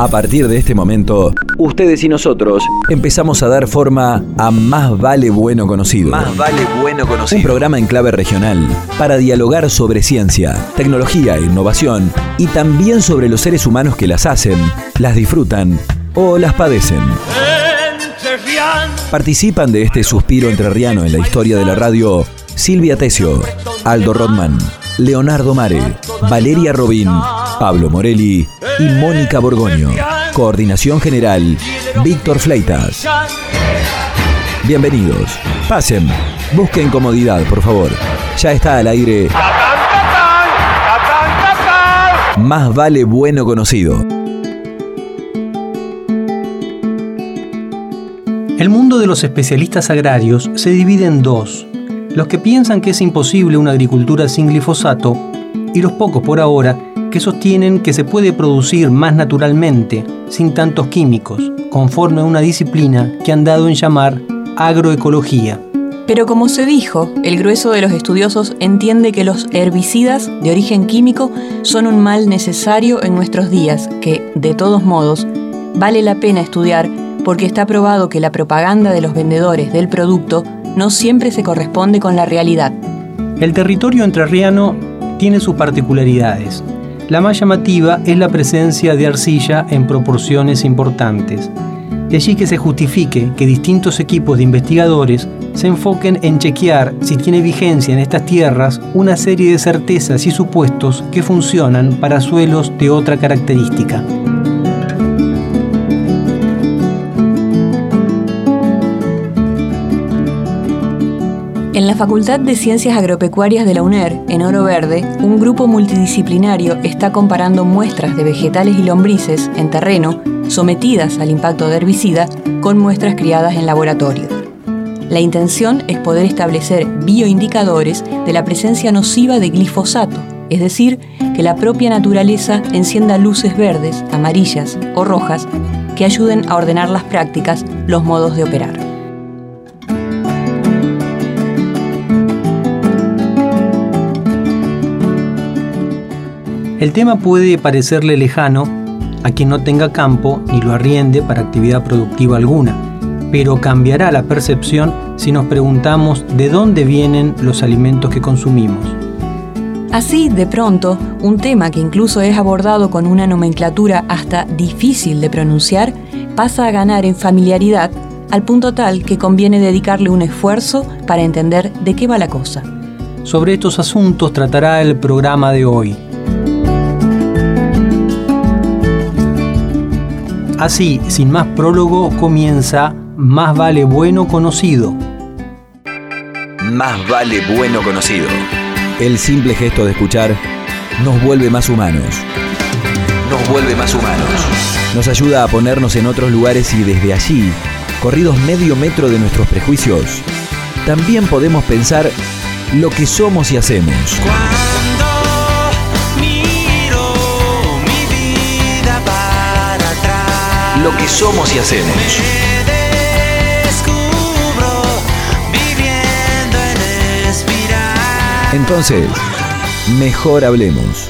A partir de este momento, ustedes y nosotros empezamos a dar forma a Más Vale Bueno Conocido. Más vale bueno Un conocido. programa en clave regional para dialogar sobre ciencia, tecnología e innovación y también sobre los seres humanos que las hacen, las disfrutan o las padecen. Participan de este suspiro entrerriano en la historia de la radio Silvia Tesio, Aldo Rodman, Leonardo Mare, Valeria Robín, Pablo Morelli y Mónica Borgoño. Coordinación general, Víctor Fleitas. Bienvenidos. Pasen. Busquen comodidad, por favor. Ya está al aire. Más vale bueno conocido. El mundo de los especialistas agrarios se divide en dos. Los que piensan que es imposible una agricultura sin glifosato y los pocos por ahora que sostienen que se puede producir más naturalmente, sin tantos químicos, conforme a una disciplina que han dado en llamar agroecología. Pero como se dijo, el grueso de los estudiosos entiende que los herbicidas de origen químico son un mal necesario en nuestros días, que, de todos modos, vale la pena estudiar porque está probado que la propaganda de los vendedores del producto no siempre se corresponde con la realidad. El territorio entrerriano tiene sus particularidades. La más llamativa es la presencia de arcilla en proporciones importantes. De allí que se justifique que distintos equipos de investigadores se enfoquen en chequear si tiene vigencia en estas tierras una serie de certezas y supuestos que funcionan para suelos de otra característica. En la Facultad de Ciencias Agropecuarias de la UNER, en Oro Verde, un grupo multidisciplinario está comparando muestras de vegetales y lombrices en terreno sometidas al impacto de herbicida con muestras criadas en laboratorio. La intención es poder establecer bioindicadores de la presencia nociva de glifosato, es decir, que la propia naturaleza encienda luces verdes, amarillas o rojas que ayuden a ordenar las prácticas, los modos de operar. El tema puede parecerle lejano a quien no tenga campo ni lo arriende para actividad productiva alguna, pero cambiará la percepción si nos preguntamos de dónde vienen los alimentos que consumimos. Así, de pronto, un tema que incluso es abordado con una nomenclatura hasta difícil de pronunciar, pasa a ganar en familiaridad al punto tal que conviene dedicarle un esfuerzo para entender de qué va la cosa. Sobre estos asuntos tratará el programa de hoy. Así, sin más prólogo, comienza Más vale bueno conocido. Más vale bueno conocido. El simple gesto de escuchar nos vuelve más humanos. Nos vuelve más humanos. Nos ayuda a ponernos en otros lugares y desde allí, corridos medio metro de nuestros prejuicios, también podemos pensar lo que somos y hacemos. Lo que somos y hacemos. Entonces, mejor hablemos.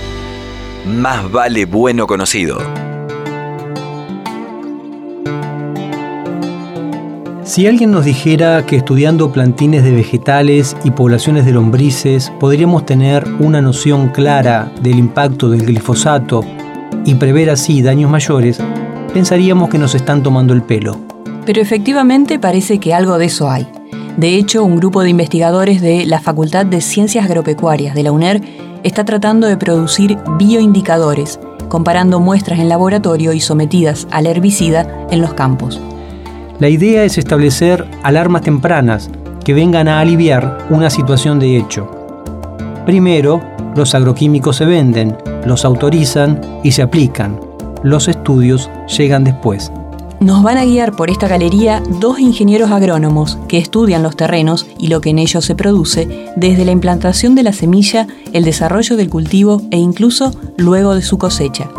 Más vale bueno conocido. Si alguien nos dijera que estudiando plantines de vegetales y poblaciones de lombrices podríamos tener una noción clara del impacto del glifosato y prever así daños mayores, pensaríamos que nos están tomando el pelo. Pero efectivamente parece que algo de eso hay. De hecho, un grupo de investigadores de la Facultad de Ciencias Agropecuarias de la UNER está tratando de producir bioindicadores, comparando muestras en laboratorio y sometidas al herbicida en los campos. La idea es establecer alarmas tempranas que vengan a aliviar una situación de hecho. Primero, los agroquímicos se venden, los autorizan y se aplican. Los estudios llegan después. Nos van a guiar por esta galería dos ingenieros agrónomos que estudian los terrenos y lo que en ellos se produce desde la implantación de la semilla, el desarrollo del cultivo e incluso luego de su cosecha.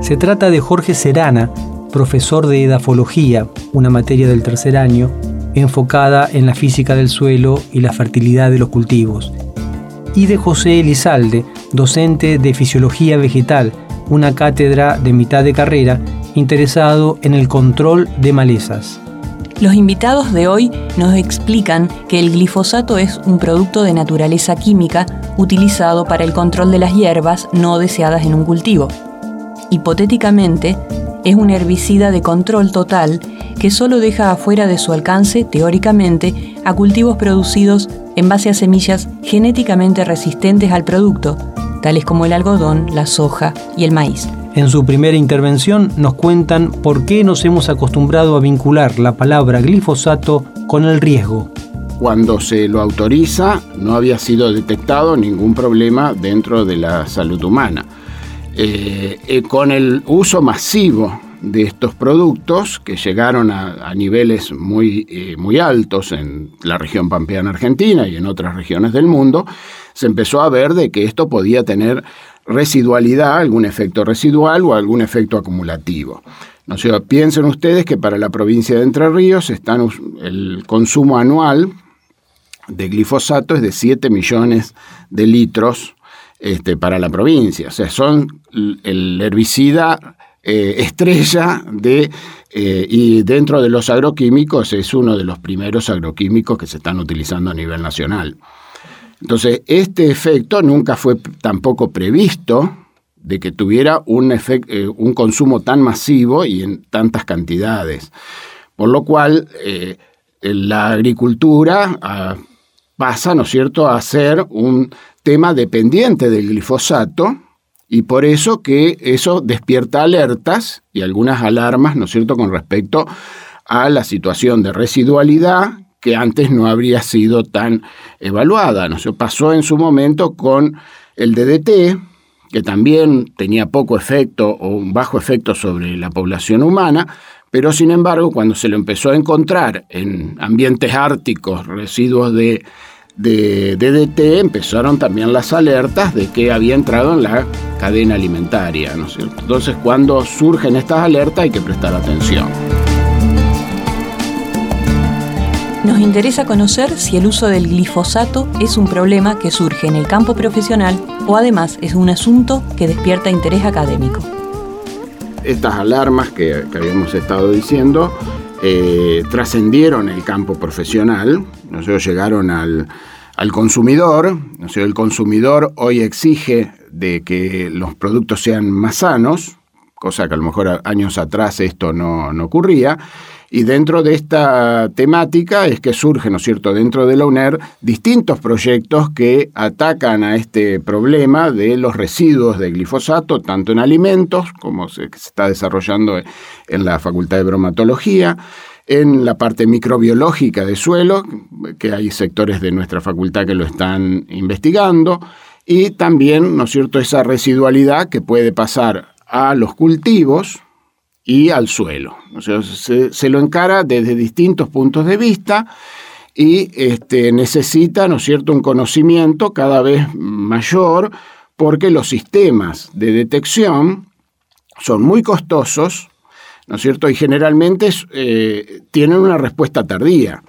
Se trata de Jorge Serana, profesor de edafología, una materia del tercer año, enfocada en la física del suelo y la fertilidad de los cultivos, y de José Elizalde, docente de fisiología vegetal, una cátedra de mitad de carrera interesado en el control de malezas. Los invitados de hoy nos explican que el glifosato es un producto de naturaleza química utilizado para el control de las hierbas no deseadas en un cultivo. Hipotéticamente, es un herbicida de control total que solo deja afuera de su alcance, teóricamente, a cultivos producidos en base a semillas genéticamente resistentes al producto, tales como el algodón, la soja y el maíz. En su primera intervención nos cuentan por qué nos hemos acostumbrado a vincular la palabra glifosato con el riesgo. Cuando se lo autoriza no había sido detectado ningún problema dentro de la salud humana. Eh, eh, con el uso masivo de estos productos que llegaron a, niveles muy, eh, muy altos en la región pampeana argentina y en otras regiones del mundo, se empezó a ver de que esto podía tener residualidad, algún efecto residual o algún efecto acumulativo. No sé, piensen ustedes que para la provincia de Entre Ríos están, el consumo anual de glifosato es de 7 millones de litros este, para la provincia. O sea, son el herbicida eh, estrella de, eh, y dentro de los agroquímicos es uno de los primeros agroquímicos que se están utilizando a nivel nacional. Entonces, este efecto nunca fue tampoco previsto de que tuviera un, eh, un consumo tan masivo y en tantas cantidades. Por lo cual, la agricultura ah, pasa, ¿no es cierto?, a ser un tema dependiente del glifosato y por eso que eso despierta alertas y algunas alarmas, ¿no es cierto?, con respecto a la situación de residualidad que antes no habría sido tan evaluada. ¿no? Se pasó en su momento con el DDT, que también tenía poco efecto o un bajo efecto sobre la población humana, pero sin embargo cuando se lo empezó a encontrar en ambientes árticos, residuos de, de DDT, empezaron también las alertas de que había entrado en la cadena alimentaria. ¿no Entonces cuando surgen estas alertas hay que prestar atención. Nos interesa conocer si el uso del glifosato es un problema que surge en el campo profesional o además es un asunto que despierta interés académico. Estas alarmas que, habíamos estado diciendo eh, trascendieron el campo profesional, ¿no llegaron al, consumidor, ¿no el consumidor hoy exige de que los productos sean más sanos, cosa que a lo mejor años atrás esto no, no ocurría, y dentro de esta temática es que surgen, ¿no es cierto?, dentro de la UNER distintos proyectos que atacan a este problema de los residuos de glifosato, tanto en alimentos, como se, está desarrollando en la Facultad de Bromatología, en la parte microbiológica de suelo, que hay sectores de nuestra facultad que lo están investigando, y también, ¿no es cierto?, esa residualidad que puede pasar a los cultivos, y al suelo. O sea, se, lo encara desde distintos puntos de vista y este, necesita, ¿no es cierto?, un conocimiento cada vez mayor porque los sistemas de detección son muy costosos, ¿no es cierto?, y generalmente eh, tienen una respuesta tardía.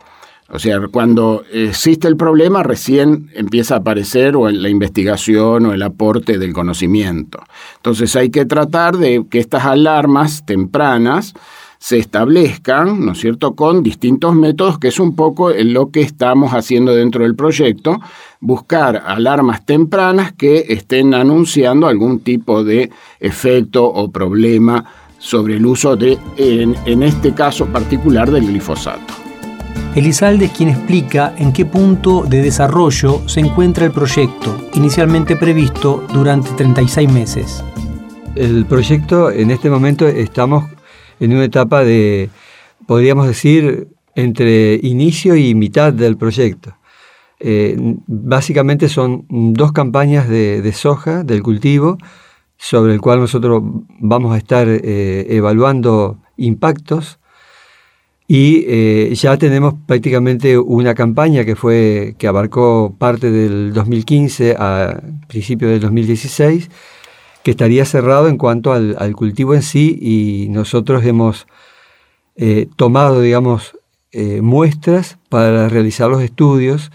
O sea, cuando existe el problema, recién empieza a aparecer o la investigación o el aporte del conocimiento. Entonces hay que tratar de que estas alarmas tempranas se establezcan, ¿no es cierto?, con distintos métodos, que es un poco lo que estamos haciendo dentro del proyecto, buscar alarmas tempranas que estén anunciando algún tipo de efecto o problema sobre el uso de, en, en este caso particular, del glifosato. Elizalde es quien explica en qué punto de desarrollo se encuentra el proyecto, inicialmente previsto durante 36 meses. El proyecto, en este momento estamos en una etapa de, podríamos decir, entre inicio y mitad del proyecto. Eh, básicamente son dos campañas de, soja del cultivo sobre el cual nosotros vamos a estar eh, evaluando impactos y eh, ya tenemos prácticamente una campaña que fue que abarcó parte del 2015 a principios del 2016, que estaría cerrado en cuanto al, cultivo en sí y nosotros hemos eh, tomado, digamos, eh, muestras para realizar los estudios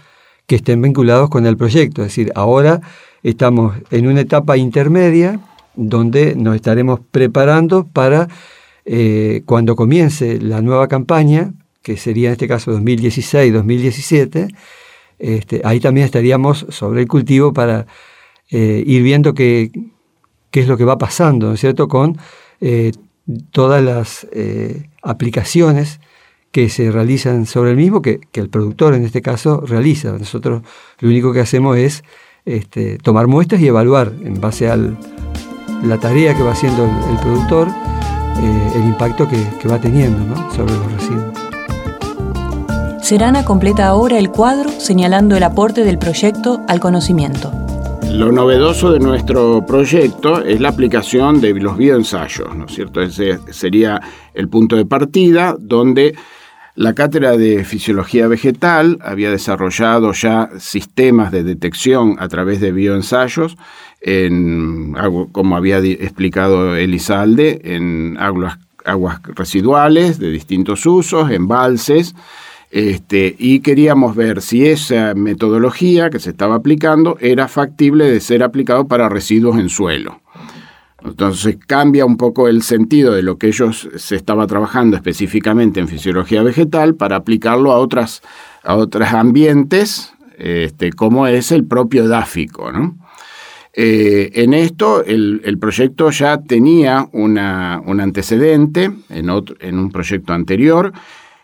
que estén vinculados con el proyecto. Es decir, ahora estamos en una etapa intermedia donde nos estaremos preparando para eh, cuando comience la nueva campaña, que sería en este caso 2016-2017, este, ahí también estaríamos sobre el cultivo para eh, ir viendo qué, es lo que va pasando, ¿no es cierto?, con eh, todas las aplicaciones que se realizan sobre el mismo, que, el productor en este caso realiza. Nosotros lo único que hacemos es este, tomar muestras y evaluar en base a la tarea que va haciendo el, productor eh, el impacto que, va teniendo sobre los residuos. Serana completa ahora el cuadro señalando el aporte del proyecto al conocimiento. Lo novedoso de nuestro proyecto es la aplicación de los bioensayos, ¿no es cierto? Ese sería el punto de partida donde la cátedra de fisiología vegetal había desarrollado ya sistemas de detección a través de bioensayos, en, como había explicado Elizalde, en aguas, residuales de distintos usos, embalses, este, y queríamos ver si esa metodología que se estaba aplicando era factible de ser aplicado para residuos en suelo. Entonces cambia un poco el sentido de lo que ellos se estaba trabajando específicamente en fisiología vegetal para aplicarlo a otras, a otros ambientes, este, como es el propio dáfico. Eh, en esto el, proyecto ya tenía un antecedente en, un proyecto anterior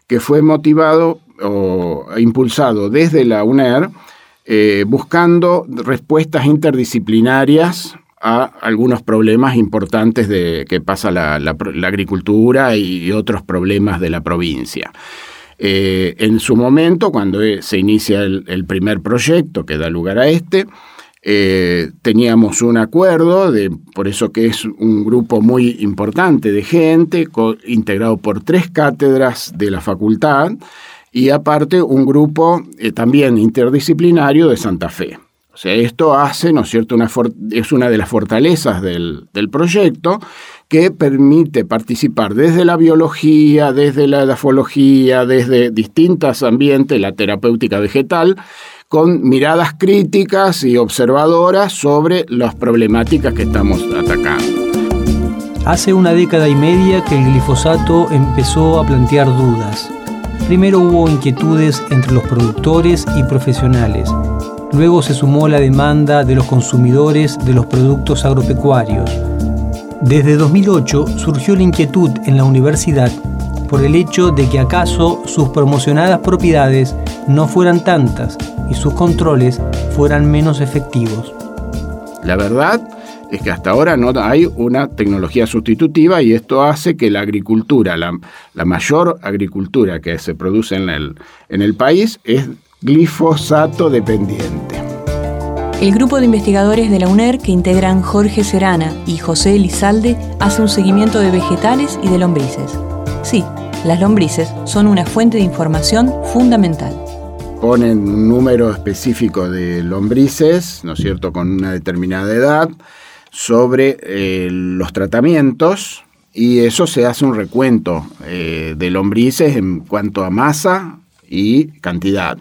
que fue motivado o impulsado desde la UNER eh, buscando respuestas interdisciplinarias a algunos problemas importantes de, que pasa la, agricultura y otros problemas de la provincia. Eh, en su momento, cuando se inicia el, primer proyecto que da lugar a este, eh, teníamos un acuerdo, de, por eso que es un grupo muy importante de gente, integrado por tres cátedras de la facultad y aparte un grupo también interdisciplinario de Santa Fe. O sea, esto hace, ¿no es cierto?, una es una de las fortalezas del, proyecto que permite participar desde la biología, desde la edafología, desde distintos ambientes, la terapéutica vegetal, con miradas críticas y observadoras sobre las problemáticas que estamos atacando. Hace una década y media que el glifosato empezó a plantear dudas. Primero hubo inquietudes entre los productores y profesionales Luego se sumó la demanda de los consumidores de los productos agropecuarios. Desde 2008 surgió la inquietud en la universidad por el hecho de que acaso sus promocionadas propiedades no fueran tantas y sus controles fueran menos efectivos. La verdad es que hasta ahora no hay una tecnología sustitutiva y esto hace que la agricultura, la, mayor agricultura que se produce en el, en el país, es glifosato dependiente. El grupo de investigadores de la UNER que integran Jorge Serana y José Elizalde hace un seguimiento de vegetales y de lombrices. Sí, las lombrices son una fuente de información fundamental. Ponen un número específico de lombrices, ¿no es cierto?, con una determinada edad, sobre eh, los tratamientos y eso se hace un recuento eh, de lombrices en cuanto a masa y cantidad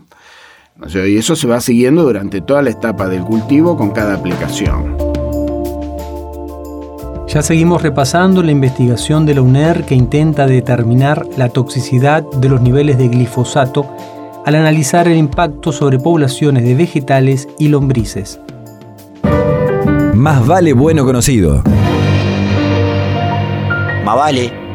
y eso se va siguiendo durante toda la etapa del cultivo con cada aplicación. Ya seguimos repasando la investigación de la UNER que intenta determinar la toxicidad de los niveles de glifosato al analizar el impacto sobre poblaciones de vegetales y lombrices. Más vale bueno conocido. Más vale